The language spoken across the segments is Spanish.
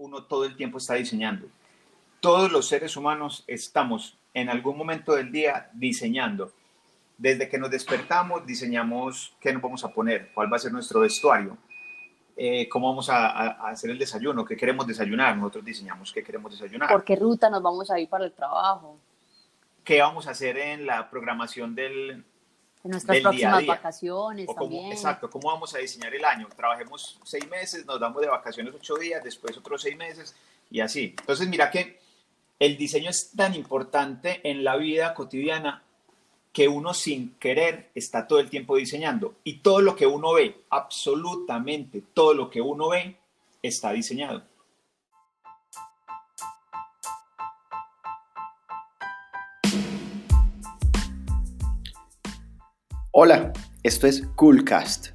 uno todo el tiempo está diseñando. Todos los seres humanos estamos en algún momento del día diseñando. Desde que nos despertamos, diseñamos qué nos vamos a poner, cuál va a ser nuestro vestuario, eh, cómo vamos a, hacer el desayuno, qué queremos desayunar. Nosotros diseñamos qué queremos desayunar. ¿Por qué ruta nos vamos a ir para el trabajo? ¿Qué vamos a hacer en la programación del, en nuestras próximas vacaciones también. Exacto, ¿cómo vamos a diseñar el año? Trabajemos seis meses, nos damos de vacaciones ocho días, después otros seis meses y así. Entonces, mira que el diseño es tan importante en la vida cotidiana que uno sin querer está todo el tiempo diseñando y todo lo que uno ve, absolutamente todo lo que uno ve, está diseñado. Hola, esto es Coolcast,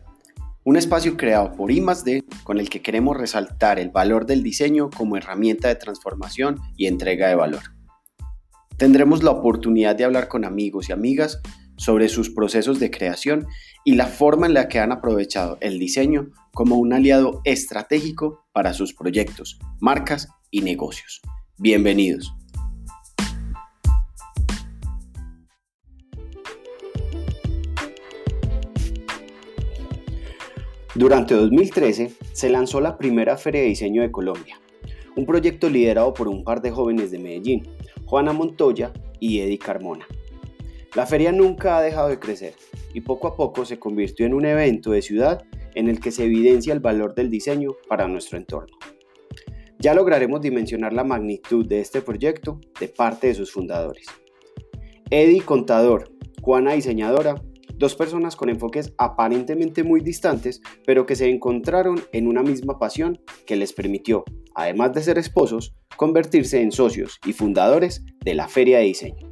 un espacio creado por I+D con el que queremos resaltar el valor del diseño como herramienta de transformación y entrega de valor. Tendremos la oportunidad de hablar con amigos y amigas sobre sus procesos de creación y la forma en la que han aprovechado el diseño como un aliado estratégico para sus proyectos, marcas y negocios. Bienvenidos. Durante 2013 se lanzó la primera Feria de Diseño de Colombia, un proyecto liderado por un par de jóvenes de Medellín, Juana Montoya y Eddie Carmona. La feria nunca ha dejado de crecer y poco a poco se convirtió en un evento de ciudad en el que se evidencia el valor del diseño para nuestro entorno. Ya lograremos dimensionar la magnitud de este proyecto de parte de sus fundadores. Eddie Contador, Juana Diseñadora Dos personas con enfoques aparentemente muy distantes, pero que se encontraron en una misma pasión que les permitió, además de ser esposos, convertirse en socios y fundadores de la Feria de Diseño.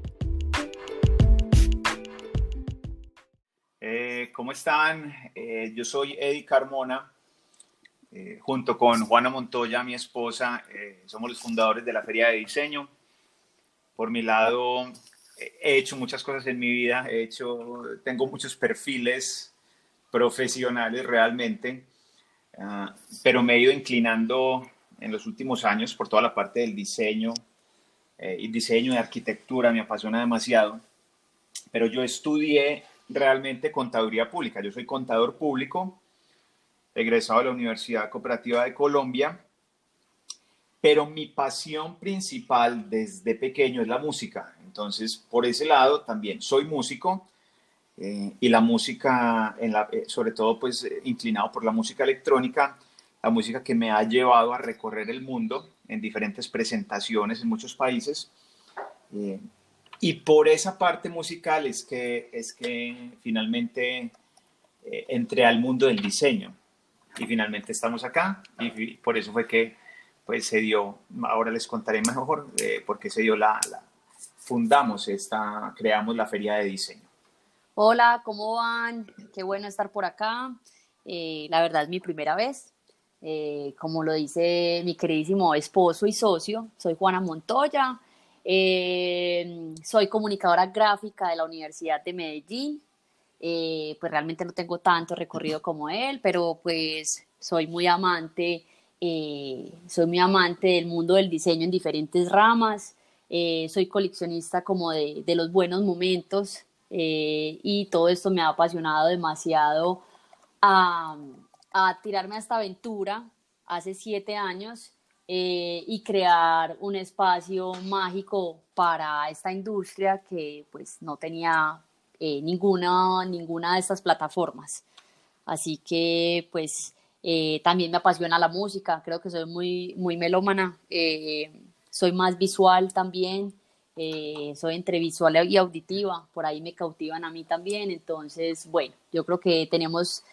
Eh, ¿Cómo están? Eh, yo soy Eddie Carmona, eh, junto con Juana Montoya, mi esposa, somos los fundadores de la Feria de Diseño. Por mi lado, he hecho muchas cosas en mi vida, he hecho, tengo muchos perfiles profesionales realmente, ah, pero me he ido inclinando en los últimos años por toda la parte del diseño eh, y diseño de arquitectura, me apasiona demasiado, pero yo estudié realmente contaduría pública, yo soy contador público, egresado de la Universidad Cooperativa de Colombia, pero mi pasión principal desde pequeño es la música. Entonces, por ese lado también soy músico eh, y la música, en la, eh, sobre todo pues eh, inclinado por la música electrónica, la música que me ha llevado a recorrer el mundo en diferentes presentaciones en muchos países. y por esa parte musical es que, es que finalmente entré al mundo del diseño y finalmente estamos acá y por eso fue que pues se dio, ahora les contaré mejor por qué se dio la, fundamos esta, creamos la feria de diseño. Hola, ¿cómo van? Qué bueno estar por acá. Eh, la verdad es mi primera vez. Eh, como lo dice mi queridísimo esposo y socio, soy Juana Montoya. Eh, soy comunicadora gráfica de la Universidad de Medellín. pues realmente no tengo tanto recorrido como él, pero pues soy muy amante, soy muy amante del mundo del diseño en diferentes ramas. Eh, soy coleccionista como de, los buenos momentos eh, y todo esto me ha apasionado demasiado a, tirarme a esta aventura hace siete años eh, y crear un espacio mágico para esta industria que pues no tenía ninguna, ninguna de estas plataformas. Así que pues también me apasiona la música, creo que soy muy, muy melómana soy más visual también, eh, soy entre visual y auditiva, por ahí me cautivan a mí también, entonces, bueno, yo creo que tenemos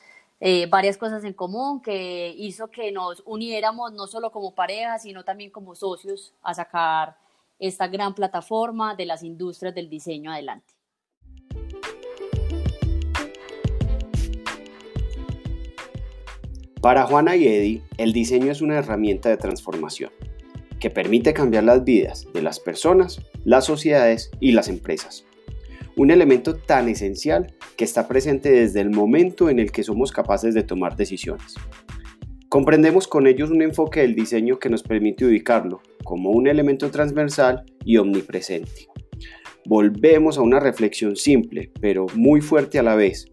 eh, varias cosas en común que hizo que nos uniéramos no solo como pareja, sino también como socios a sacar esta gran plataforma de las industrias del diseño adelante. Para Juana y Eddie, el diseño es una herramienta de transformación que permite cambiar las vidas de las personas, las sociedades y las empresas. Un elemento tan esencial que está presente desde el momento en el que somos capaces de tomar decisiones. Comprendemos con ellos un enfoque del diseño que nos permite ubicarlo como un elemento transversal y omnipresente. Volvemos a una reflexión simple, pero muy fuerte a la vez.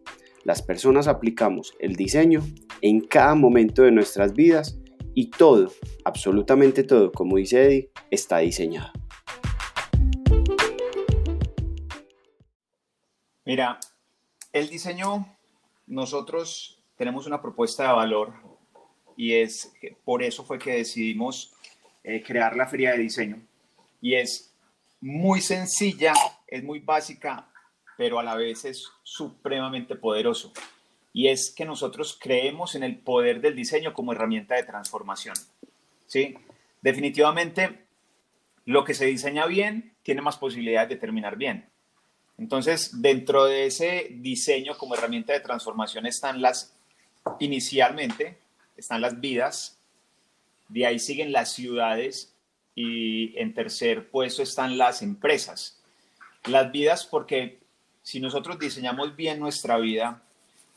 Las personas aplicamos el diseño en cada momento de nuestras vidas y todo, absolutamente todo, como dice Eddie, está diseñado. Mira, el diseño, nosotros tenemos una propuesta de valor y es por eso fue que decidimos eh, crear la feria de diseño y es muy sencilla, es muy básica, pero a la vez es supremamente poderoso. Y es que nosotros creemos en el poder del diseño como herramienta de transformación. ¿sí? Definitivamente, lo que se diseña bien tiene más posibilidades de terminar bien. Entonces, dentro de ese diseño como herramienta de transformación están las, inicialmente, están las vidas, de ahí siguen las ciudades y en tercer puesto están las empresas. Las vidas porque si nosotros diseñamos bien nuestra vida,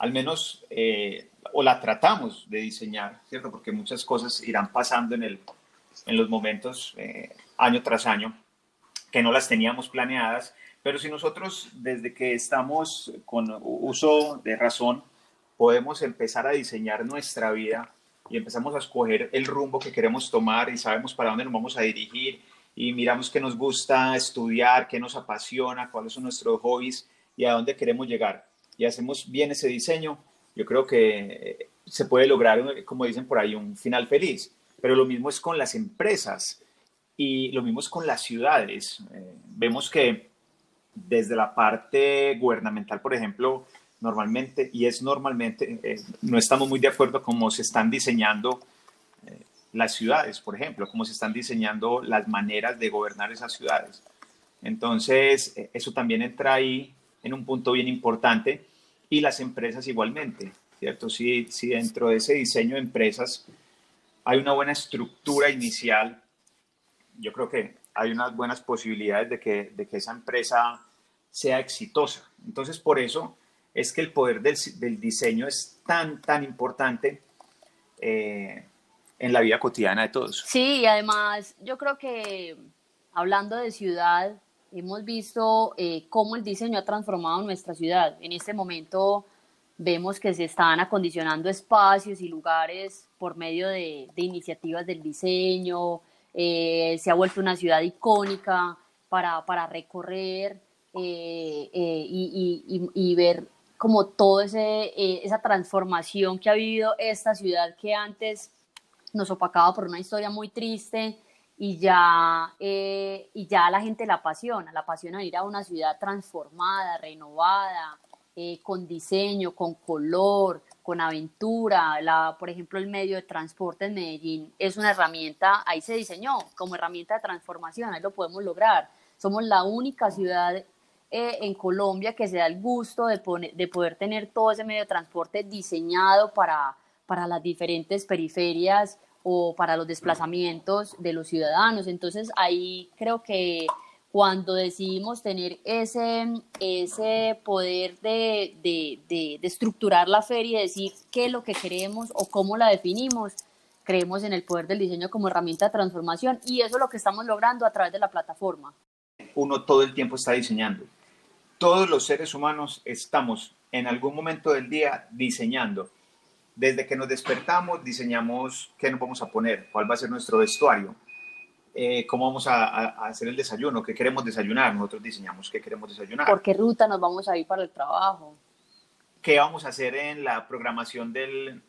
al menos, eh, o la tratamos de diseñar, ¿cierto? Porque muchas cosas irán pasando en, el, en los momentos, eh, año tras año, que no las teníamos planeadas, pero si nosotros desde que estamos con uso de razón, podemos empezar a diseñar nuestra vida y empezamos a escoger el rumbo que queremos tomar y sabemos para dónde nos vamos a dirigir y miramos qué nos gusta estudiar, qué nos apasiona, cuáles son nuestros hobbies y a dónde queremos llegar y hacemos bien ese diseño, yo creo que eh, se puede lograr, como dicen por ahí, un final feliz. Pero lo mismo es con las empresas y lo mismo es con las ciudades. Eh, vemos que desde la parte gubernamental, por ejemplo, normalmente, y es normalmente, eh, no estamos muy de acuerdo cómo se están diseñando eh, las ciudades, por ejemplo, cómo se están diseñando las maneras de gobernar esas ciudades. Entonces, eh, eso también entra ahí en un punto bien importante y las empresas igualmente, ¿cierto? Si, si dentro de ese diseño de empresas hay una buena estructura inicial, yo creo que hay unas buenas posibilidades de que, de que esa empresa sea exitosa. Entonces, por eso es que el poder del, del diseño es tan, tan importante eh, en la vida cotidiana de todos. Sí, y además yo creo que hablando de ciudad, hemos visto eh, cómo el diseño ha transformado nuestra ciudad. En este momento vemos que se están acondicionando espacios y lugares por medio de, de iniciativas del diseño, eh, se ha vuelto una ciudad icónica para, para recorrer y, y, y, ver como toda eh, esa transformación que ha vivido esta ciudad que antes nos opacaba por una historia muy triste y ya, eh, y ya la gente la apasiona, la apasiona ir a una ciudad transformada, renovada, eh, con diseño, con color, con aventura. La, por ejemplo, el medio de transporte en Medellín es una herramienta, ahí se diseñó como herramienta de transformación, ahí lo podemos lograr. Somos la única ciudad eh, en Colombia que se da el gusto de, de poder tener todo ese medio de transporte diseñado para, para las diferentes periferias o para los desplazamientos de los ciudadanos. Entonces ahí creo que cuando decidimos tener ese, ese poder de, de, de, de, estructurar la feria y decir qué es lo que queremos o cómo la definimos, creemos en el poder del diseño como herramienta de transformación y eso es lo que estamos logrando a través de la plataforma. Uno todo el tiempo está diseñando todos los seres humanos estamos en algún momento del día diseñando. Desde que nos despertamos, diseñamos qué nos vamos a poner, cuál va a ser nuestro vestuario, eh, cómo vamos a, hacer el desayuno, qué queremos desayunar. Nosotros diseñamos qué queremos desayunar. ¿Por qué ruta nos vamos a ir para el trabajo? ¿Qué vamos a hacer en la programación del,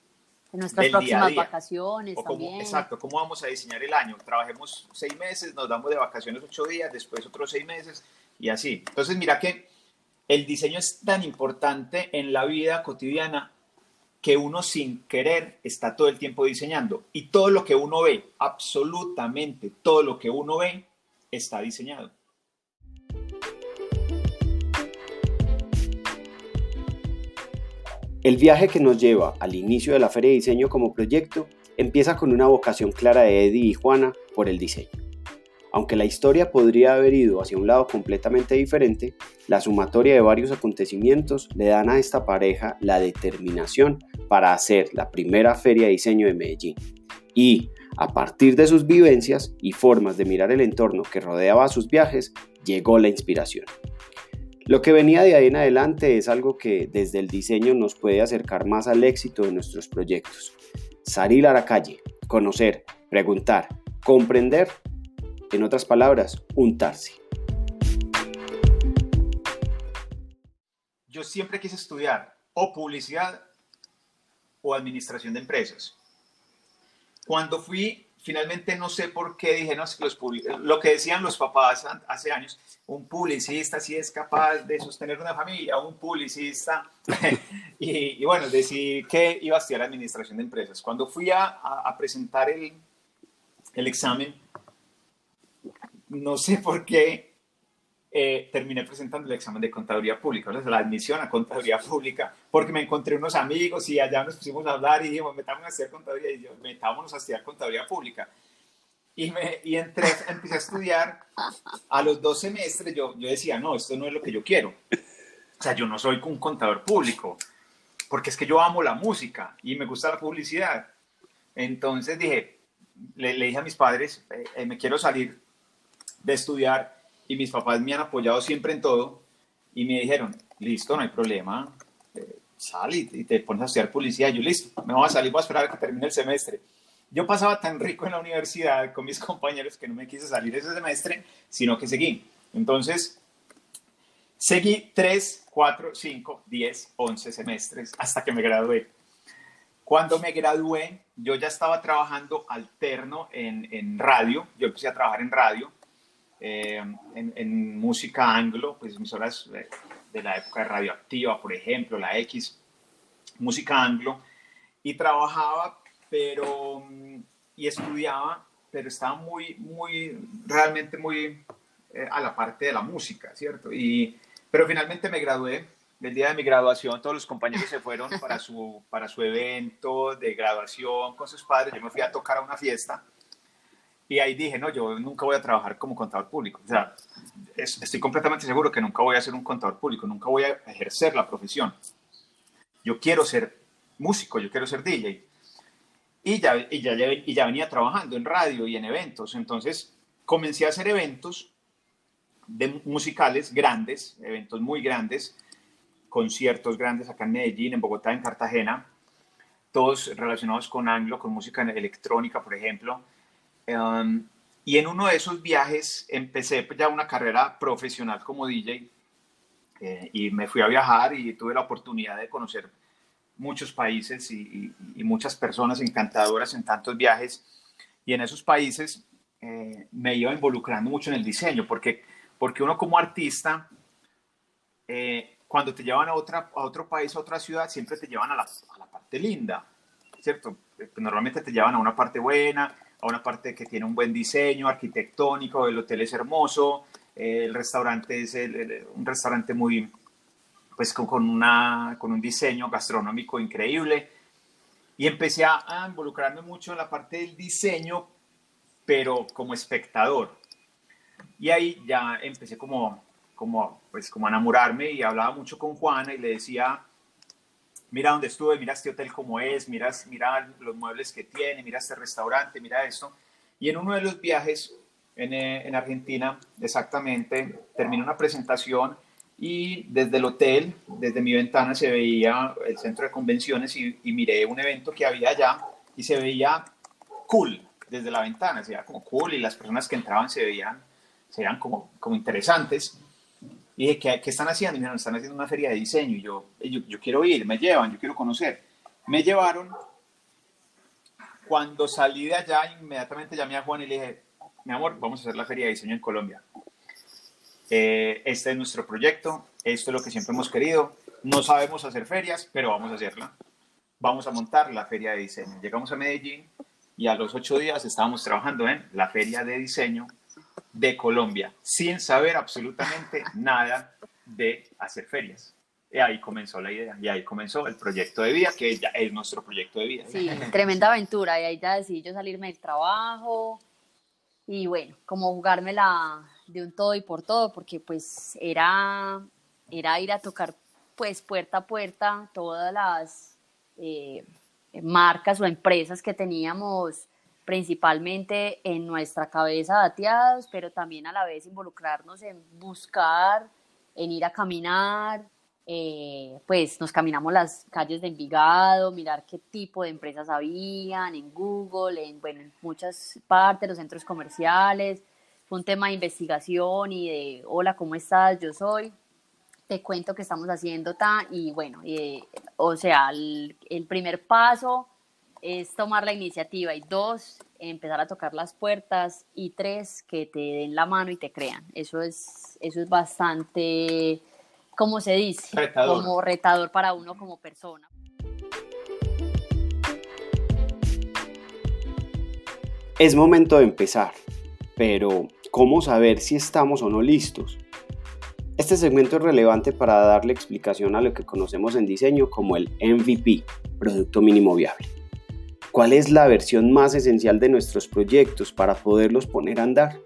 en nuestras próximas vacaciones también. Exacto, ¿cómo vamos a diseñar el año? Trabajemos seis meses, nos damos de vacaciones ocho días, después otros seis meses y así. Entonces, mira que el diseño es tan importante en la vida cotidiana que uno sin querer está todo el tiempo diseñando. Y todo lo que uno ve, absolutamente todo lo que uno ve, está diseñado. El viaje que nos lleva al inicio de la Feria de Diseño como proyecto empieza con una vocación clara de Eddie y Juana por el diseño. Aunque la historia podría haber ido hacia un lado completamente diferente, la sumatoria de varios acontecimientos le dan a esta pareja la determinación para hacer la primera feria de diseño de Medellín. Y, a partir de sus vivencias y formas de mirar el entorno que rodeaba sus viajes, llegó la inspiración. Lo que venía de ahí en adelante es algo que desde el diseño nos puede acercar más al éxito de nuestros proyectos. Salir a la calle, conocer, preguntar, comprender, en otras palabras, untarse. Yo siempre quise estudiar o publicidad o administración de empresas. Cuando fui, finalmente no sé por qué dije, no, que los lo que decían los papás hace años, un publicista sí es capaz de sostener una familia, un publicista, y, bueno, decidí que iba a estudiar administración de empresas. Cuando fui a, a presentar el, el examen, no sé por qué eh, terminé presentando el examen de contaduría pública, la admisión a contaduría pública, porque me encontré unos amigos y allá nos pusimos a hablar y dijimos, metámonos a estudiar contaduría, y yo, metámonos a estudiar contaduría pública. Y, me, y entré, empecé a estudiar, a los dos semestres yo, yo decía, no, esto no es lo que yo quiero. O sea, yo no soy un contador público, porque es que yo amo la música y me gusta la publicidad. Entonces dije, le, le dije a mis padres, eh, eh, me quiero salir de estudiar y mis papás me han apoyado siempre en todo y me dijeron, listo, no hay problema, eh, sal y, te pones a estudiar publicidad. yo, listo, me voy a salir, voy a esperar a que termine el semestre. Yo pasaba tan rico en la universidad con mis compañeros que no me quise salir ese semestre, sino que seguí. Entonces, seguí 3, 4, 5, 10, 11 semestres hasta que me gradué. Cuando me gradué, yo ya estaba trabajando alterno en, en radio, yo empecé a trabajar en radio eh, en, música anglo, pues emisoras de, la época de Radioactiva, por ejemplo, la X, música anglo, y trabajaba, pero, y estudiaba, pero estaba muy, muy, realmente muy eh, a la parte de la música, ¿cierto? Y, pero finalmente me gradué, el día de mi graduación, todos los compañeros se fueron para su, para su evento de graduación con sus padres, yo me fui a tocar a una fiesta, y ahí dije, no, yo nunca voy a trabajar como contador público. O sea, estoy completamente seguro que nunca voy a ser un contador público, nunca voy a ejercer la profesión. Yo quiero ser músico, yo quiero ser DJ. Y ya, y ya, y ya venía trabajando en radio y en eventos. Entonces comencé a hacer eventos de musicales grandes, eventos muy grandes, conciertos grandes acá en Medellín, en Bogotá, en Cartagena, todos relacionados con anglo, con música electrónica, por ejemplo Um, y en uno de esos viajes empecé ya una carrera profesional como DJ eh, y me fui a viajar y tuve la oportunidad de conocer muchos países y, muchas personas encantadoras en tantos viajes. Y en esos países eh, me iba involucrando mucho en el diseño, porque, porque uno como artista, eh, cuando te llevan a, otra, a otro país, a otra ciudad, siempre te llevan a la, a la parte linda, ¿cierto? Normalmente te llevan a una parte buena, a una parte que tiene un buen diseño arquitectónico, el hotel es hermoso, el restaurante es un restaurante muy, pues con, una, con un diseño gastronómico increíble. Y empecé a, involucrarme mucho en la parte del diseño, pero como espectador. Y ahí ya empecé como, como, pues como a enamorarme y hablaba mucho con Juana y le decía, mira dónde estuve, mira este hotel como es, mira, mira los muebles que tiene, mira este restaurante, mira esto. Y en uno de los viajes en, eh, en Argentina, exactamente, terminé una presentación y desde el hotel, desde mi ventana, se veía el centro de convenciones y, y miré un evento que había allá y se veía cool desde la ventana, se veía como cool y las personas que entraban se veían, se veían como, como interesantes. Y dije, ¿qué, ¿qué, están haciendo? Y me están haciendo una feria de diseño. Y yo, yo, yo, quiero ir, me llevan, yo quiero conocer. Me llevaron. Cuando salí de allá, inmediatamente llamé a Juan y le dije, mi amor, vamos a hacer la feria de diseño en Colombia. Eh, este es nuestro proyecto, esto es lo que siempre hemos querido. No sabemos hacer ferias, pero vamos a hacerla. Vamos a montar la feria de diseño. Llegamos a Medellín y a los ocho días estábamos trabajando en la feria de diseño de Colombia, sin saber absolutamente nada de hacer ferias. Y ahí comenzó la idea, y ahí comenzó el proyecto de vida, que ya es nuestro proyecto de vida. Sí, tremenda aventura, y ahí ya decidí yo salirme del trabajo, y bueno, como jugármela de un todo y por todo, porque pues era, era ir a tocar pues puerta a puerta todas las eh, marcas o empresas que teníamos principalmente en nuestra cabeza dateados, pero también a la vez involucrarnos en buscar, en ir a caminar, eh, pues nos caminamos las calles de Envigado, mirar qué tipo de empresas habían en Google, en, bueno, en muchas partes, los centros comerciales. Fue un tema de investigación y de, hola, ¿cómo estás? Yo soy. Te cuento que estamos haciendo ta, y bueno, eh, o sea, el, el primer paso es tomar la iniciativa y dos, empezar a tocar las puertas y tres, que te den la mano y te crean. Eso es, eso es bastante como se dice, como retador para uno como persona. Es momento de empezar, pero ¿cómo saber si estamos o no listos? Este segmento es relevante para darle explicación a lo que conocemos en diseño como el MVP, Producto Mínimo Viable. ¿Cuál es la versión más esencial de nuestros proyectos para poderlos poner a andar?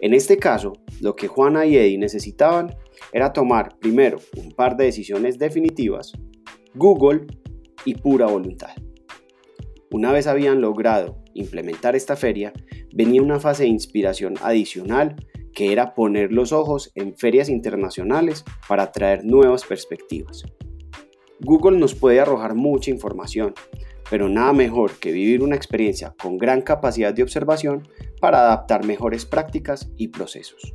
En este caso, lo que Juana y Eddie necesitaban era tomar primero un par de decisiones definitivas, Google y pura voluntad. Una vez habían logrado implementar esta feria, venía una fase de inspiración adicional que era poner los ojos en ferias internacionales para traer nuevas perspectivas. Google nos puede arrojar mucha información, pero nada mejor que vivir una experiencia con gran capacidad de observación para adaptar mejores prácticas y procesos.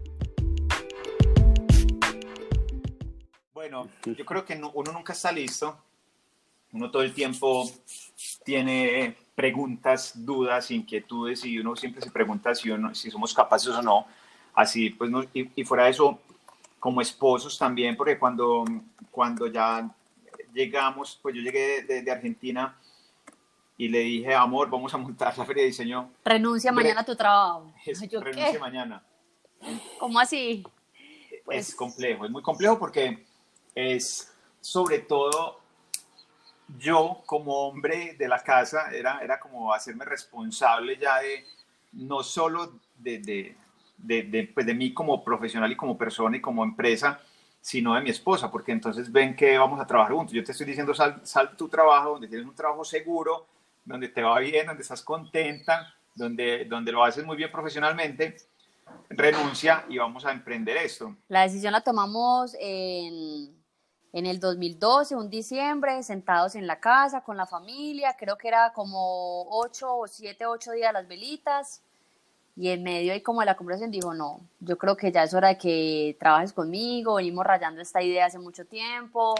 Bueno, yo creo que uno nunca está listo. Uno todo el tiempo tiene preguntas, dudas, inquietudes y uno siempre se pregunta si, uno, si somos capaces o no. Así, pues, y, fuera de eso, como esposos también, porque cuando, cuando ya llegamos, pues yo llegué de Argentina y le dije, amor, vamos a montar la feria de diseño. Renuncia mañana a tu trabajo. Es, renuncia mañana. ¿Cómo así? Pues... Es complejo, es muy complejo porque es sobre todo yo como hombre de la casa, era, era como hacerme responsable ya de, no solo de, de, de, pues de mí como profesional y como persona y como empresa, sino de mi esposa, porque entonces ven que vamos a trabajar juntos. Yo te estoy diciendo, sal, sal tu trabajo, donde tienes un trabajo seguro, donde te va bien, donde estás contenta, donde, donde lo haces muy bien profesionalmente, renuncia y vamos a emprender esto. La decisión la tomamos en, en el 2012, un diciembre, sentados en la casa con la familia, creo que era como ocho o siete, ocho días las velitas. Y en medio ahí como de la conversación dijo, no, yo creo que ya es hora de que trabajes conmigo, venimos rayando esta idea hace mucho tiempo,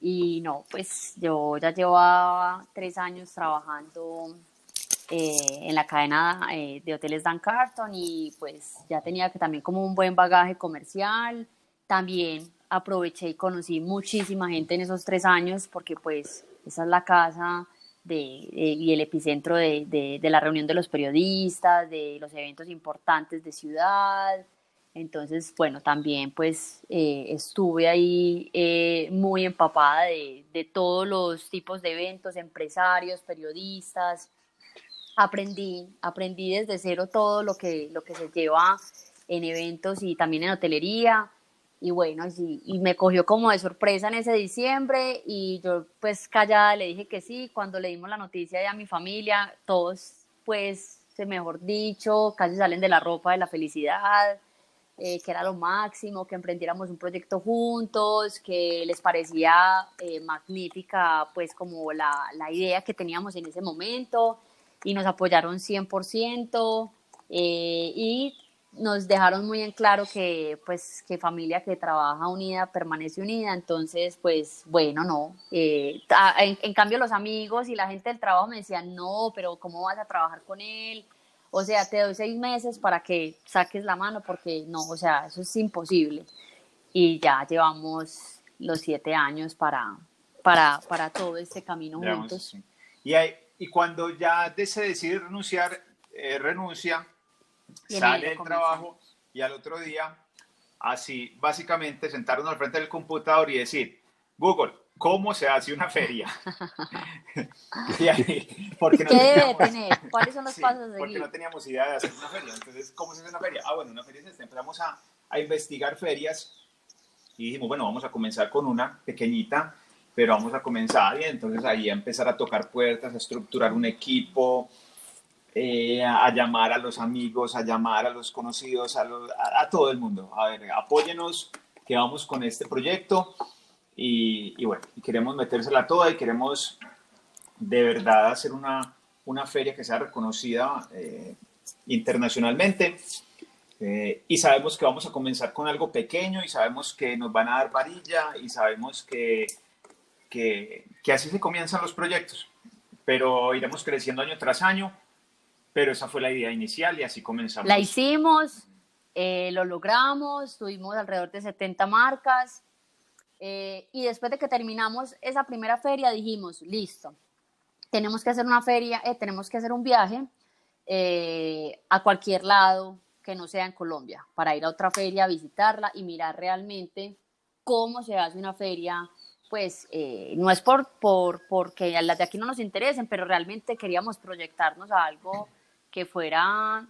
y no, pues yo ya llevaba tres años trabajando eh, en la cadena eh, de hoteles Dan Carton y pues ya tenía que también como un buen bagaje comercial. También aproveché y conocí muchísima gente en esos tres años porque pues esa es la casa de, y el epicentro de, de, de la reunión de los periodistas, de los eventos importantes de ciudad, entonces, bueno, también pues eh, estuve ahí eh, muy empapada de, de, todos los tipos de eventos, empresarios, periodistas. Aprendí, aprendí desde cero todo lo que, lo que se lleva en eventos y también en hotelería. Y bueno, y, me cogió como de sorpresa en ese diciembre y yo pues callada le dije que sí. Cuando le dimos la noticia a mi familia, todos pues, mejor dicho, casi salen de la ropa de la felicidad eh, que era lo máximo, que emprendiéramos un proyecto juntos, que les parecía eh, magnífica pues como la, la, idea que teníamos en ese momento y nos apoyaron 100% eh, y nos dejaron muy en claro que pues que familia que trabaja unida permanece unida, entonces pues bueno, no. en, en cambio los amigos y la gente del trabajo me decían, no, pero ¿cómo vas a trabajar con él? O sea, te doy seis meses para que saques la mano porque no, o sea, eso es imposible. Y ya llevamos los siete años para, para, para todo este camino juntos. Y, y cuando ya se decide renunciar, eh, renuncia, sale del trabajo y al otro día, así, básicamente sentarnos al frente del computador y decir, Google, ¿cómo se hace una feria? porque no ¿Qué debe tener? ¿Cuáles son los pasos de Porque no teníamos idea de hacer una feria. Entonces, ¿cómo se hace una feria? Ah, bueno, una feria es esta. Empezamos a, a investigar ferias y dijimos, bueno, vamos a comenzar con una pequeñita, pero vamos a comenzar y entonces ahí a empezar a tocar puertas, a estructurar un equipo, eh, a, llamar a los amigos, a llamar a los conocidos, a, a, todo el mundo. A ver, apóyenos, que vamos con este proyecto y, y, bueno, queremos metérsela toda y queremos de verdad hacer una, una feria que sea reconocida eh, internacionalmente. Eh, y sabemos que vamos a comenzar con algo pequeño y sabemos que nos van a dar varilla y sabemos que, que, que así se comienzan los proyectos. Pero iremos creciendo año tras año pero esa fue la idea inicial y así comenzamos. La hicimos, eh, lo logramos, tuvimos alrededor de 70 marcas eh, y después de que terminamos esa primera feria dijimos, listo, tenemos que hacer una feria, eh, tenemos que hacer un viaje a cualquier lado que no sea en Colombia, para ir a otra feria, visitarla y mirar realmente cómo se hace una feria pues no es por, por porque las de aquí no nos interesen, pero realmente queríamos proyectarnos a algo que fuera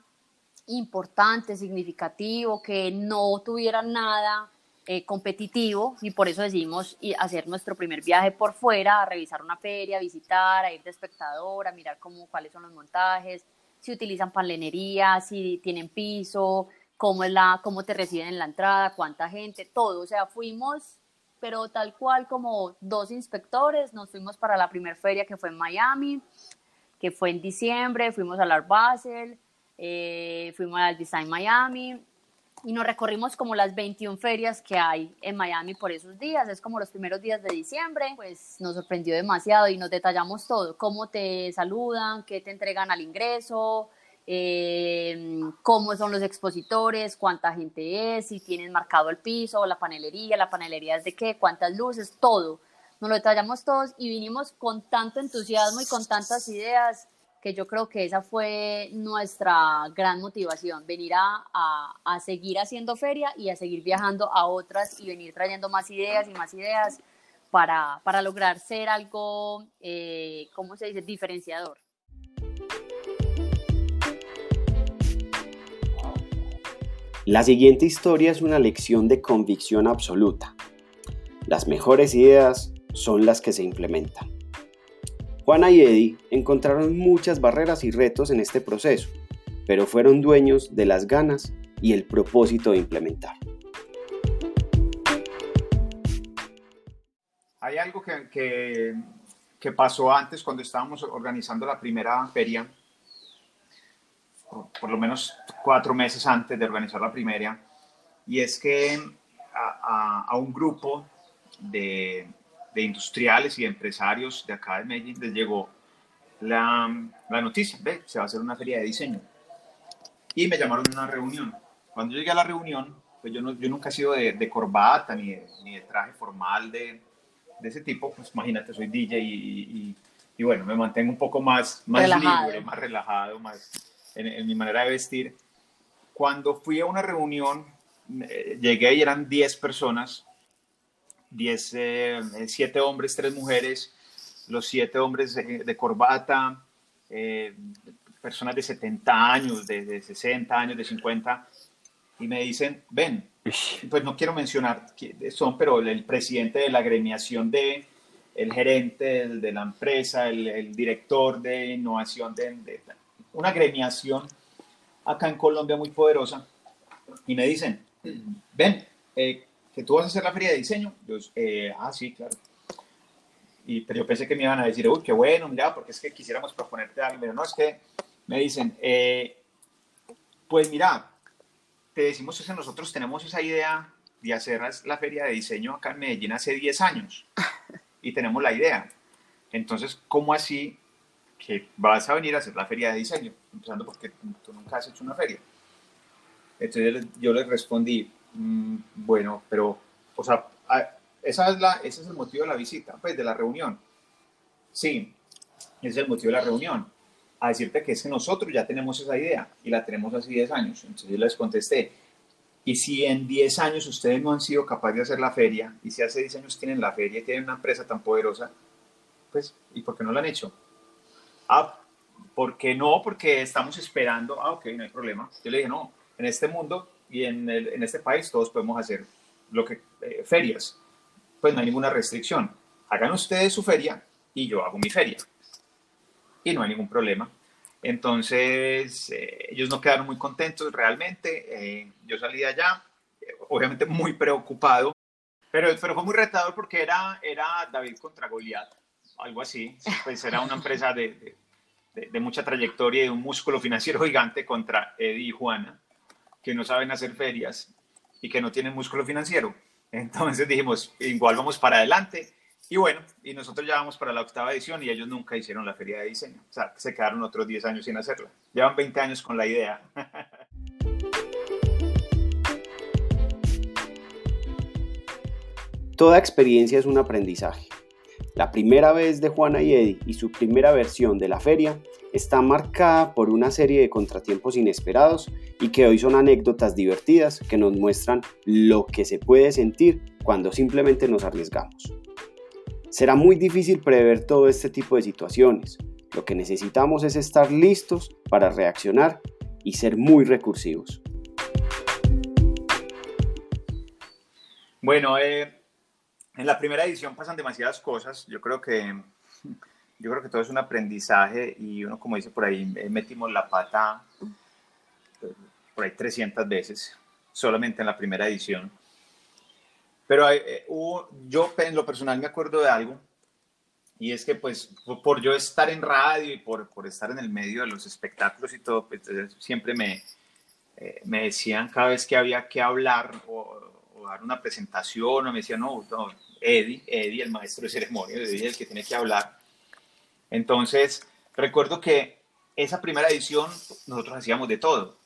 importante, significativo, que no tuviera nada eh, competitivo y por eso decidimos hacer nuestro primer viaje por fuera, a revisar una feria, a visitar, a ir de espectador, a mirar cómo, cuáles son los montajes, si utilizan panlenería, si tienen piso, cómo, es la, cómo te reciben en la entrada, cuánta gente, todo. O sea, fuimos, pero tal cual como dos inspectores, nos fuimos para la primera feria que fue en Miami, que fue en diciembre, fuimos al Art Basel, eh, fuimos al Design Miami y nos recorrimos como las 21 ferias que hay en Miami por esos días, es como los primeros días de diciembre, pues nos sorprendió demasiado y nos detallamos todo, cómo te saludan, qué te entregan al ingreso, eh, cómo son los expositores, cuánta gente es, si tienen marcado el piso, la panelería, la panelería es de qué, cuántas luces, todo. Nos lo detallamos todos y vinimos con tanto entusiasmo y con tantas ideas que yo creo que esa fue nuestra gran motivación, venir a, a, seguir haciendo feria y a seguir viajando a otras y venir trayendo más ideas y más ideas para, para lograr ser algo, eh, ¿cómo se dice?, diferenciador. La siguiente historia es una lección de convicción absoluta. Las mejores ideas son las que se implementan. Juana y Eddie encontraron muchas barreras y retos en este proceso, pero fueron dueños de las ganas y el propósito de implementar. Hay algo que, que, pasó antes cuando estábamos organizando la primera feria, por, lo menos cuatro meses antes de organizar la primera, y es que a un grupo de, de industriales y empresarios de acá de Medellín les llegó la, la noticia, ve, se va a hacer una feria de diseño. Y me llamaron a una reunión. Cuando llegué a la reunión, pues yo, no, yo nunca he sido de, de corbata ni de, ni de, traje formal de, de, ese tipo, pues imagínate, soy DJ y, y, bueno, me mantengo un poco más, más libre, más relajado, más en, en, mi manera de vestir. Cuando fui a una reunión, eh, llegué y eran 10 personas 10, eh, siete hombres, tres mujeres, los siete hombres de, corbata, eh, personas de 70 años, de, 60 años, de 50, y me dicen, ven, pues no quiero mencionar quiénes son, pero el, presidente de la agremiación de, el gerente de, la empresa, el, director de innovación de, una agremiación acá en Colombia muy poderosa, y me dicen, ven, eh, que tú vas a hacer la feria de diseño. Yo, eh, ah, sí, claro. Y, pero yo pensé que me iban a decir, uy, qué bueno, mira, porque es que quisiéramos proponerte algo. Pero no, es que me dicen, eh, pues mira, te decimos que nosotros tenemos esa idea de hacer la feria de diseño acá en Medellín hace 10 años y tenemos la idea. Entonces, ¿cómo así que vas a venir a hacer la feria de diseño? Empezando porque tú nunca has hecho una feria. Entonces yo les respondí, Mm, bueno, pero, o sea, esa es la, ese es el motivo de la visita, pues, de la reunión. Sí, ese es el motivo de la reunión. A decirte que es que nosotros ya tenemos esa idea y la tenemos hace 10 años. Entonces yo les contesté, Y si en 10 años ustedes no han sido capaces de hacer la feria, y si hace 10 años tienen la feria y tienen una empresa tan poderosa, pues, ¿y por qué no la han hecho? Ah, ¿por qué no? Porque estamos esperando, ah, ok, no hay problema. Yo le dije, no, en este mundo y en, en este país todos podemos hacer lo que, eh, ferias, pues no hay ninguna restricción. Hagan ustedes su feria y yo hago mi feria. Y no hay ningún problema. Entonces, eh, ellos no quedaron muy contentos realmente. Eh, yo salí de allá, obviamente muy preocupado, pero, pero fue muy retador porque era, era David contra Goliat, algo así. Pues era una empresa de, de, mucha trayectoria y un músculo financiero gigante contra Eddie y Juana, que no saben hacer ferias y que no tienen músculo financiero. Entonces dijimos, igual vamos para adelante. Y bueno, y nosotros ya vamos para la octava edición y ellos nunca hicieron la feria de diseño. O sea, se quedaron otros 10 años sin hacerla. Llevan 20 años con la idea. Toda experiencia es un aprendizaje. La primera vez de Juana y Eddie y su primera versión de la feria está marcada por una serie de contratiempos inesperados y que hoy son anécdotas divertidas que nos muestran lo que se puede sentir cuando simplemente nos arriesgamos. Será muy difícil prever todo este tipo de situaciones. Lo que necesitamos es estar listos para reaccionar y ser muy recursivos. Bueno, eh, en la primera edición pasan demasiadas cosas. Yo creo que yo creo que todo es un aprendizaje y uno, como dice por ahí, eh, metimos la pata eh, por ahí 300 veces, solamente en la primera edición. Pero eh, hubo, yo en lo personal me acuerdo de algo, y es que pues por yo estar en radio y por, por estar en el medio de los espectáculos y todo, pues, siempre me, me decían cada vez que había que hablar o, o, dar una presentación, o me decían, no, no, Eddie, Eddie, el maestro de ceremonia, Eddie el que tiene que hablar. Entonces, recuerdo que esa primera edición nosotros hacíamos de todo.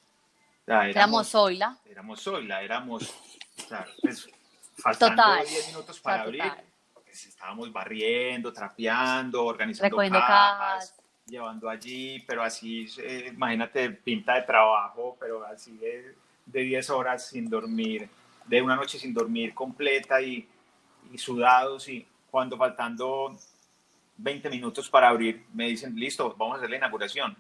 O sea, éramos, Zoila. Éramos Zoila, éramos, o sea, pues, faltando 10 minutos para abrir, pues, estábamos barriendo, trapeando, organizando cajas, cajas, llevando allí, pero así, eh, imagínate, pinta de trabajo, pero así de, de 10 horas sin dormir, de una noche sin dormir completa y, y sudados y cuando faltando 20 minutos para abrir, me dicen, listo, vamos a hacer la inauguración.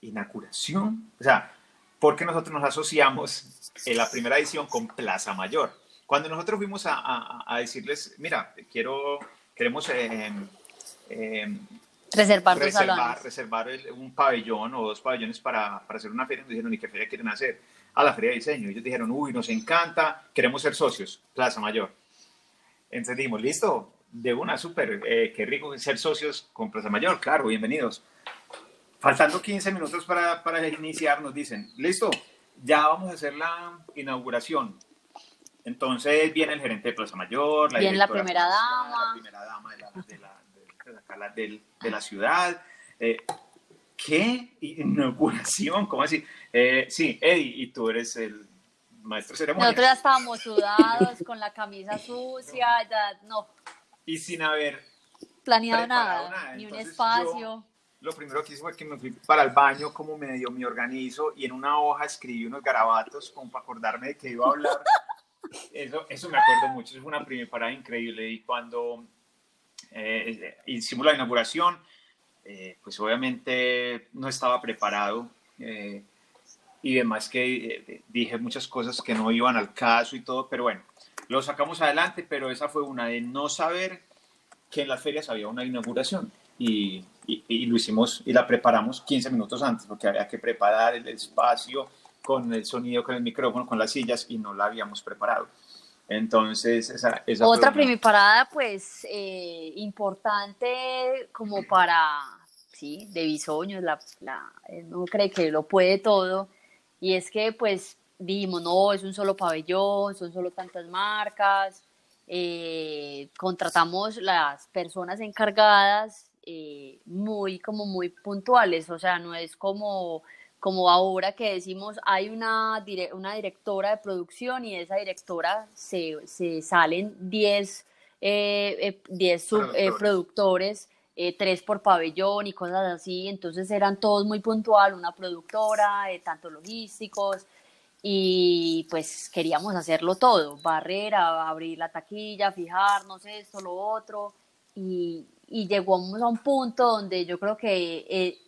¿Inauguración? O sea, porque nosotros nos asociamos en la primera edición con Plaza Mayor. Cuando nosotros fuimos a, a, a decirles, mira, quiero, queremos eh, eh, reservar, reservar, reservar el, un pabellón o dos pabellones para, para hacer una feria, nos dijeron, ¿y qué feria quieren hacer? A la feria de diseño. Ellos dijeron, uy, nos encanta, queremos ser socios, Plaza Mayor. Entonces dijimos, listo, de una, súper, eh, qué rico ser socios con Plaza Mayor, claro, bienvenidos. Faltando 15 minutos para, para iniciar, nos dicen, listo, ya vamos a hacer la inauguración. Entonces viene el gerente de Plaza Mayor, la, viene la primera dama, la primera dama de la, de la, de de, de la ciudad. Eh, ¿Qué inauguración? ¿Cómo así? Eh, sí, Eddie, y tú eres el maestro ceremonia. Nosotros ya estábamos sudados, con la camisa sucia, ya no, y sin haber planeado nada, ni un espacio. lo primero que hice fue que me fui para el baño, como medio me organizo, y en una hoja escribí unos garabatos como para acordarme de que iba a hablar. eso, eso me acuerdo mucho, fue una primera parada increíble. Y cuando eh, hicimos la inauguración, eh, pues obviamente no estaba preparado. Eh, y demás que dije muchas cosas que no iban al caso y todo, pero bueno, lo sacamos adelante, pero esa fue una de no saber que en las ferias había una inauguración y, y, lo hicimos y la preparamos 15 minutos antes porque había que preparar el espacio con el sonido, con el micrófono, con las sillas y no la habíamos preparado. Entonces, esa, esa Otra primera parada, pues, eh, importante como para, sí, de bisoños, la, la, no cree que lo puede todo, y es que, pues, dijimos, no, es un solo pabellón, son solo tantas marcas, eh, contratamos las personas encargadas eh, muy, como muy puntuales, o sea, no es como, como ahora que decimos, hay una, una directora de producción y esa directora se, se salen 10 eh, productores, tres por pabellón y cosas así, entonces eran todos muy puntual, una productora, tanto logísticos, y pues queríamos hacerlo todo, barrer, abrir la taquilla, fijarnos esto, lo otro, y, llegamos a un punto donde yo creo que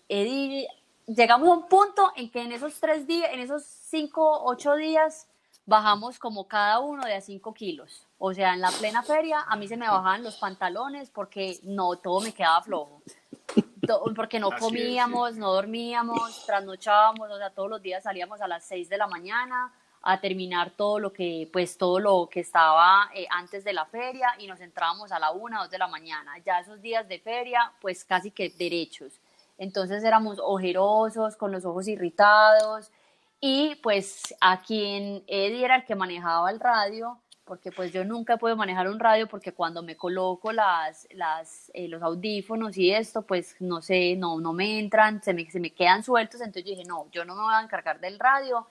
eh, llegamos a un punto en que en esos tres días, en esos cinco, ocho días, bajamos como cada uno de a cinco kilos. O sea, en la plena feria a mí se me bajaban los pantalones porque no, todo me quedaba flojo. Porque no comíamos, no dormíamos, trasnochábamos, o sea, todos los días salíamos a las seis de la mañana a terminar todo lo que, pues todo lo que estaba eh, antes de la feria y nos entrábamos a la una, dos de la mañana. Ya esos días de feria, pues casi que derechos. Entonces éramos ojerosos, con los ojos irritados y pues a quien Eddie era el que manejaba el radio, porque pues yo nunca puedo manejar un radio porque cuando me coloco las, las, eh, los audífonos y esto, pues no sé, no, no me entran, se me, se me quedan sueltos, entonces yo dije, no, yo no me voy a encargar del radio,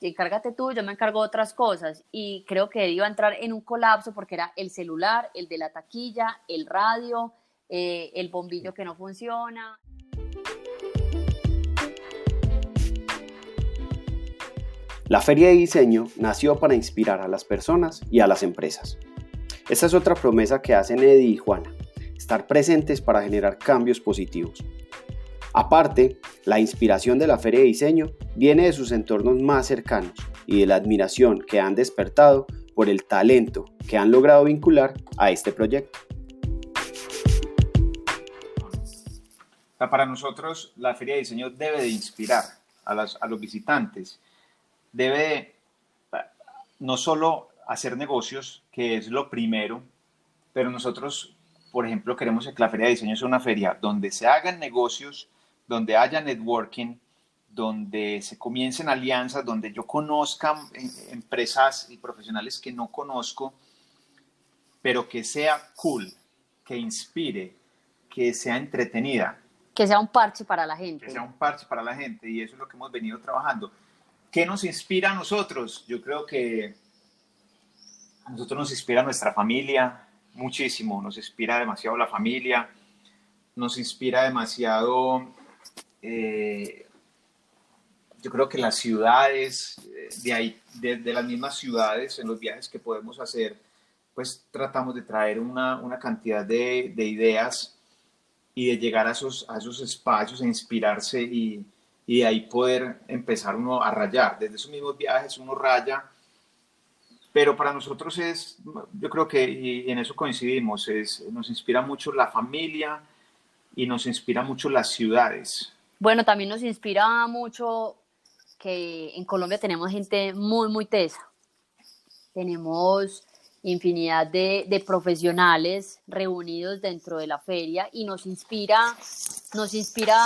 encárgate tú, yo me encargo de otras cosas. Y creo que iba a entrar en un colapso porque era el celular, el de la taquilla, el radio, eh, el bombillo que no funciona. La Feria de Diseño nació para inspirar a las personas y a las empresas. Esta es otra promesa que hacen Eddie y Juana, estar presentes para generar cambios positivos. Aparte, la inspiración de la Feria de Diseño viene de sus entornos más cercanos y de la admiración que han despertado por el talento que han logrado vincular a este proyecto. Para nosotros, la Feria de Diseño debe de inspirar a, los visitantes, debe no solo hacer negocios, que es lo primero, pero nosotros, por ejemplo, queremos que la Feria de Diseño sea una feria donde se hagan negocios donde haya networking, donde se comiencen alianzas, donde yo conozca eh, empresas y profesionales que no conozco, pero que sea cool, que inspire, que sea entretenida. Que sea un parche para la gente. Que sea un parche para la gente y eso es lo que hemos venido trabajando. ¿Qué nos inspira a nosotros? Yo creo que a nosotros nos inspira nuestra familia muchísimo, nos inspira demasiado la familia, nos inspira demasiado eh, yo creo que las ciudades, eh, de, ahí, de, las mismas ciudades, en los viajes que podemos hacer, pues tratamos de traer una, una cantidad de, de, ideas y de llegar a esos, a esos espacios e inspirarse y, y ahí poder empezar uno a rayar. Desde esos mismos viajes uno raya, pero para nosotros es, yo creo que, y en eso coincidimos, es, nos inspira mucho la familia y nos inspira mucho las ciudades. Bueno, también nos inspira mucho que en Colombia tenemos gente muy, muy tesa. Tenemos infinidad de, profesionales reunidos dentro de la feria y nos inspira, nos inspira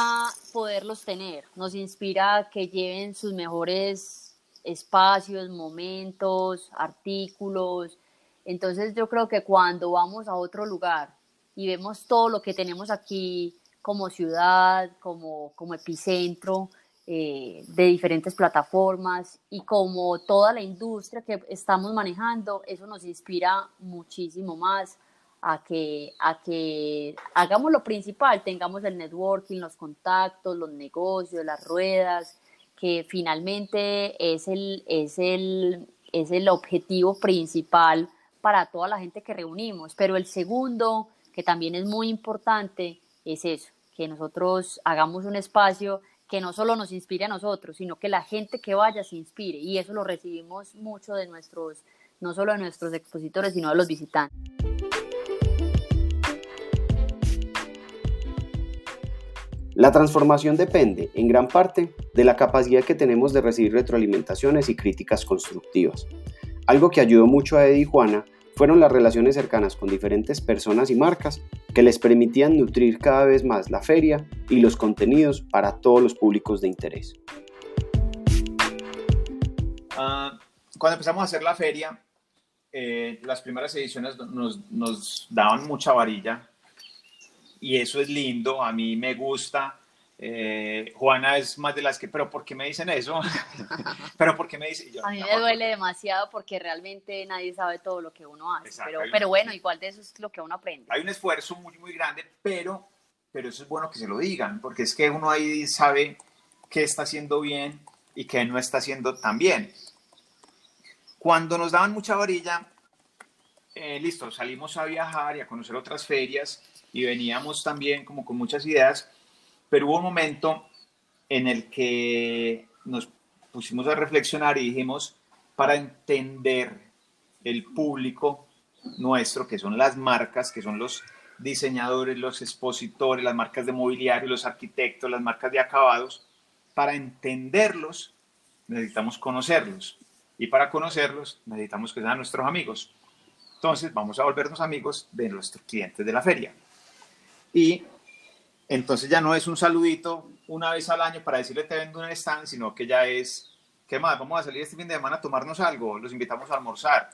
poderlos tener, nos inspira que lleven sus mejores espacios, momentos, artículos. Entonces yo creo que cuando vamos a otro lugar y vemos todo lo que tenemos aquí como ciudad, como, como epicentro eh, de diferentes plataformas y como toda la industria que estamos manejando, eso nos inspira muchísimo más a que, a que hagamos lo principal, tengamos el networking, los contactos, los negocios, las ruedas, que finalmente es el, es el, es el objetivo principal para toda la gente que reunimos. Pero el segundo, que también es muy importante, es eso, que nosotros hagamos un espacio que no solo nos inspire a nosotros, sino que la gente que vaya se inspire. Y eso lo recibimos mucho de nuestros, no solo de nuestros expositores, sino de los visitantes. La transformación depende, en gran parte, de la capacidad que tenemos de recibir retroalimentaciones y críticas constructivas. Algo que ayudó mucho a Eddie y Juana fueron las relaciones cercanas con diferentes personas y marcas que les permitían nutrir cada vez más la feria y los contenidos para todos los públicos de interés. Ah, cuando empezamos a hacer la feria, eh, las primeras ediciones nos, nos daban mucha varilla y eso es lindo, a mí me gusta eh, Juana es más de las que, pero ¿por qué me dicen eso? pero ¿por qué me dicen? a mí me duele demasiado porque realmente nadie sabe todo lo que uno hace. Pero, pero, bueno, igual de eso es lo que uno aprende. Hay un esfuerzo muy, muy grande, pero, pero eso es bueno que se lo digan, porque es que uno ahí sabe qué está haciendo bien y qué no está haciendo tan bien. Cuando nos daban mucha varilla, eh, listo, salimos a viajar y a conocer otras ferias y veníamos también como con muchas ideas, pero hubo un momento en el que nos pusimos a reflexionar y dijimos, para entender el público nuestro, que son las marcas, que son los diseñadores, los expositores, las marcas de mobiliario, los arquitectos, las marcas de acabados, para entenderlos necesitamos conocerlos y para conocerlos necesitamos que sean nuestros amigos. Entonces vamos a volvernos amigos de nuestros clientes de la feria. Y entonces ya no es un saludito una vez al año para decirle te vendo un stand, sino que ya es, ¿qué más? Vamos a salir este fin de semana a tomarnos algo, los invitamos a almorzar.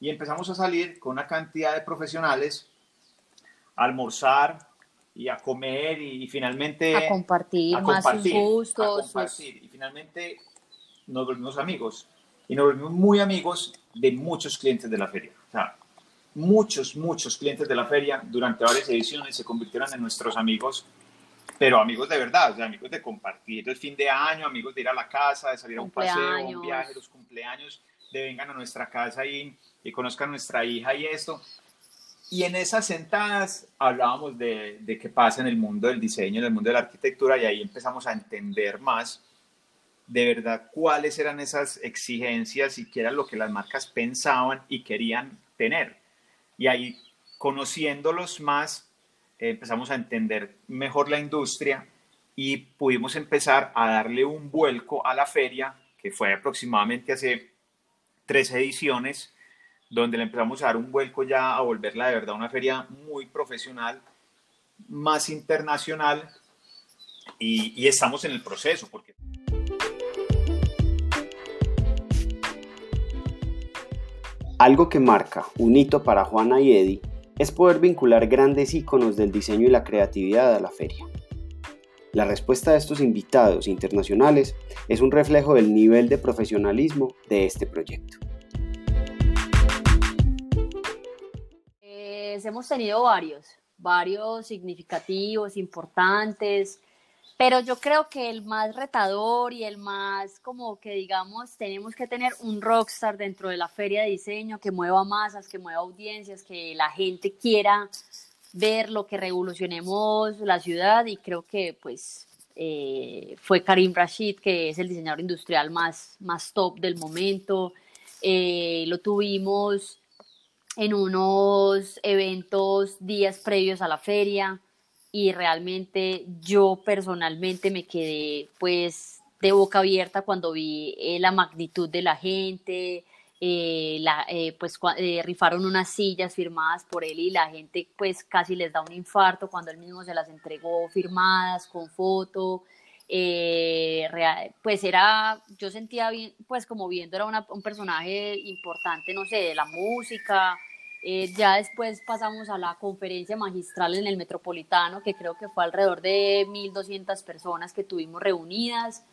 Y empezamos a salir con una cantidad de profesionales a almorzar y a comer y, finalmente a compartir, a compartir más gustos. A compartir. Y finalmente nos volvimos amigos. Y nos volvimos muy amigos de muchos clientes de la feria. O sea, muchos, muchos clientes de la feria durante varias ediciones se convirtieron en nuestros amigos, pero amigos de verdad, o sea, amigos de compartir el fin de año, amigos de ir a la casa, de salir a un paseo, un viaje, los cumpleaños, de vengan a nuestra casa y, y conozcan a nuestra hija y esto. Y en esas sentadas hablábamos de, de qué pasa en el mundo del diseño, en el mundo de la arquitectura, y ahí empezamos a entender más de verdad cuáles eran esas exigencias y qué era lo que las marcas pensaban y querían tener. Y ahí, conociéndolos más, empezamos a entender mejor la industria y pudimos empezar a darle un vuelco a la feria, que fue aproximadamente hace tres ediciones, donde le empezamos a dar un vuelco ya a volverla de verdad una feria muy profesional, más internacional, y, y estamos en el proceso, porque... Algo que marca un hito para Juana y Eddie es poder vincular grandes íconos del diseño y la creatividad a la feria. La respuesta de estos invitados internacionales es un reflejo del nivel de profesionalismo de este proyecto. Eh, hemos tenido varios, varios significativos, importantes. Pero yo creo que el más retador y el más como que digamos, tenemos que tener un rockstar dentro de la feria de diseño que mueva masas, que mueva audiencias, que la gente quiera ver lo que revolucionemos la ciudad y creo que pues eh, fue Karim Rashid, que es el diseñador industrial más, más top del momento. Eh, lo tuvimos en unos eventos días previos a la feria y realmente yo personalmente me quedé pues de boca abierta cuando vi eh, la magnitud de la gente, eh, la, eh, pues rifaron unas sillas firmadas por él y la gente pues casi les da un infarto cuando él mismo se las entregó firmadas con foto. pues era, yo sentía bien, pues como viendo era un personaje importante, no sé, de la música, eh, ya después pasamos a la conferencia magistral en el Metropolitano, que creo que fue alrededor de 1.200 personas que tuvimos reunidas,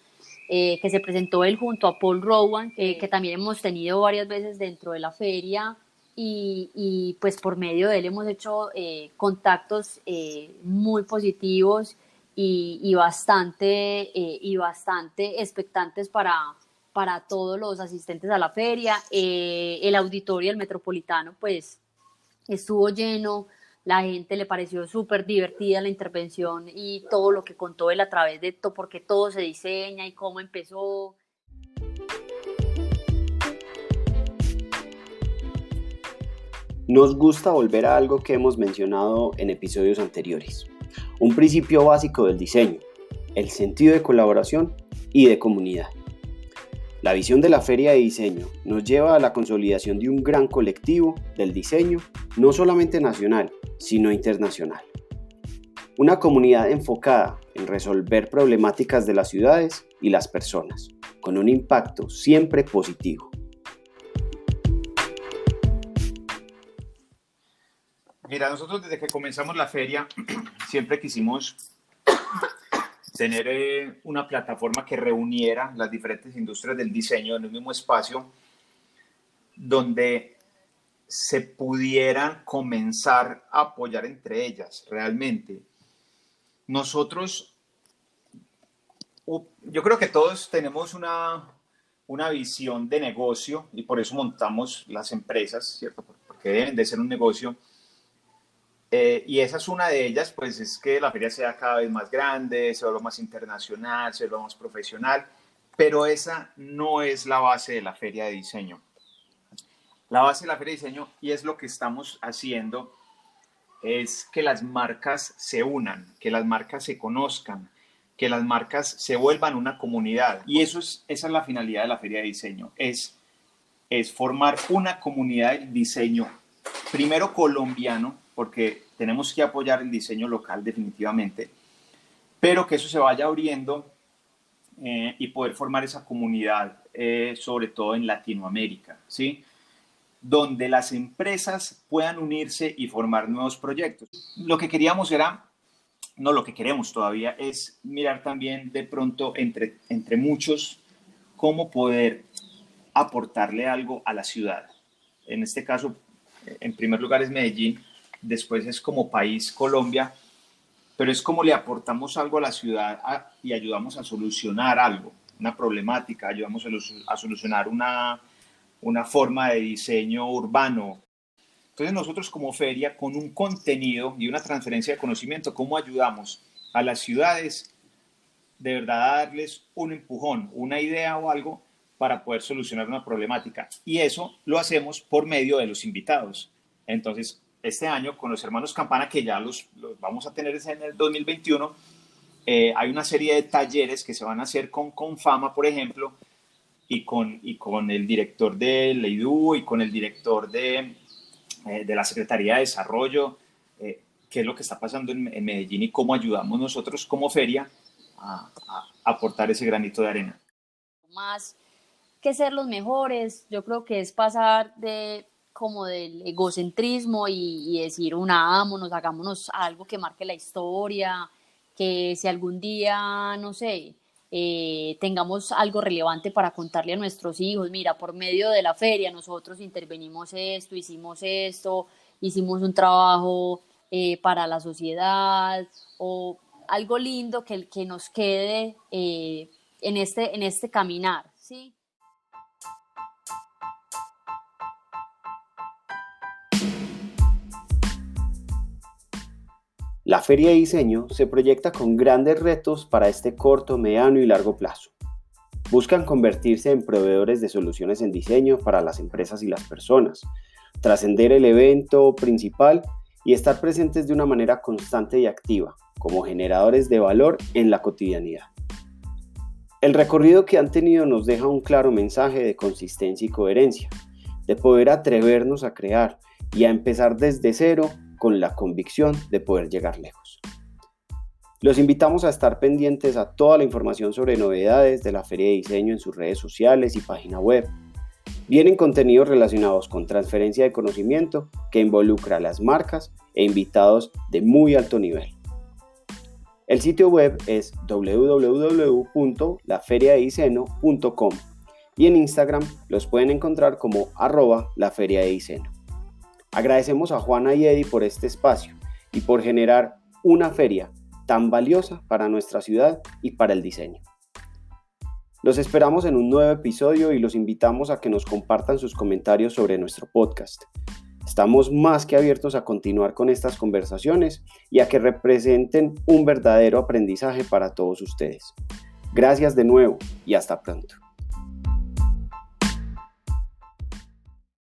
eh, que se presentó él junto a Paul Rowan, que también hemos tenido varias veces dentro de la feria. Y, y pues por medio de él hemos hecho eh, contactos muy positivos y, y bastante, y bastante expectantes para, para todos los asistentes a la feria. el auditorio del Metropolitano, pues estuvo lleno, la gente le pareció súper divertida la intervención y todo lo que contó él a través de todo, porque todo se diseña y cómo empezó. Nos gusta volver a algo que hemos mencionado en episodios anteriores, un principio básico del diseño, el sentido de colaboración y de comunidad. La visión de la Feria de Diseño nos lleva a la consolidación de un gran colectivo del diseño, no solamente nacional, sino internacional. Una comunidad enfocada en resolver problemáticas de las ciudades y las personas, con un impacto siempre positivo. Mira, nosotros desde que comenzamos la feria siempre quisimos tener eh, una plataforma que reuniera las diferentes industrias del diseño en un mismo espacio donde se pudieran comenzar a apoyar entre ellas realmente. Nosotros, yo creo que todos tenemos una, una visión de negocio y por eso montamos las empresas, ¿cierto? Porque deben de ser un negocio. Eh, y esa es una de ellas, pues es que la feria sea cada vez más grande, se vuelva más internacional, se vuelva más profesional, pero esa no es la base de la feria de diseño. La base de la feria de diseño, y es lo que estamos haciendo, es que las marcas se unan, que las marcas se conozcan, que las marcas se vuelvan una comunidad. Y eso es, esa es la finalidad de la Feria de Diseño, es, es formar una comunidad de diseño, primero colombiano, porque tenemos que apoyar el diseño local definitivamente, pero que eso se vaya abriendo eh, y poder formar esa comunidad, eh, sobre todo en Latinoamérica, ¿sí? donde las empresas puedan unirse y formar nuevos proyectos. Lo que queríamos era no, lo que queremos todavía es mirar también de pronto entre, entre muchos cómo poder aportarle algo a la ciudad. En este caso, en primer lugar es Medellín, después es como país Colombia, pero es como le aportamos algo a la ciudad y ayudamos a solucionar algo, una problemática, ayudamos a, solucionar una, una forma de diseño urbano, entonces nosotros como feria, con un contenido y una transferencia de conocimiento, ¿cómo ayudamos a las ciudades de verdad a darles un empujón, una idea o algo para poder solucionar una problemática? Y eso lo hacemos por medio de los invitados. Entonces, este año con los hermanos Campana, que ya los, vamos a tener en el 2021, eh, hay una serie de talleres que se van a hacer con Confama, por ejemplo, y con, y con el director de Leidú y con el director de eh, de la Secretaría de Desarrollo, eh, qué es lo que está pasando en, Medellín y cómo ayudamos nosotros como feria a, aportar ese granito de arena. Más que ser los mejores, yo creo que es pasar de como del egocentrismo y, decir unámonos, hagámonos algo que marque la historia, que si algún día, no sé, eh, tengamos algo relevante para contarle a nuestros hijos, mira, por medio de la feria nosotros intervenimos esto, hicimos esto, hicimos un trabajo eh, para la sociedad o algo lindo que, que nos quede eh, en, este, en este caminar, ¿sí? La Feria de Diseño se proyecta con grandes retos para este corto, mediano y largo plazo. Buscan convertirse en proveedores de soluciones en diseño para las empresas y las personas, trascender el evento principal y estar presentes de una manera constante y activa, como generadores de valor en la cotidianidad. El recorrido que han tenido nos deja un claro mensaje de consistencia y coherencia, de poder atrevernos a crear y a empezar desde cero con la convicción de poder llegar lejos. Los invitamos a estar pendientes a toda la información sobre novedades de la Feria de Diseño en sus redes sociales y página web. Vienen contenidos relacionados con transferencia de conocimiento que involucra a las marcas e invitados de muy alto nivel. El sitio web es www.laferiadediseño.com y en Instagram los pueden encontrar como arroba la de. Agradecemos a Juana y Eddie por este espacio y por generar una feria tan valiosa para nuestra ciudad y para el diseño. Los esperamos en un nuevo episodio y los invitamos a que nos compartan sus comentarios sobre nuestro podcast. Estamos más que abiertos a continuar con estas conversaciones y a que representen un verdadero aprendizaje para todos ustedes. Gracias de nuevo y hasta pronto.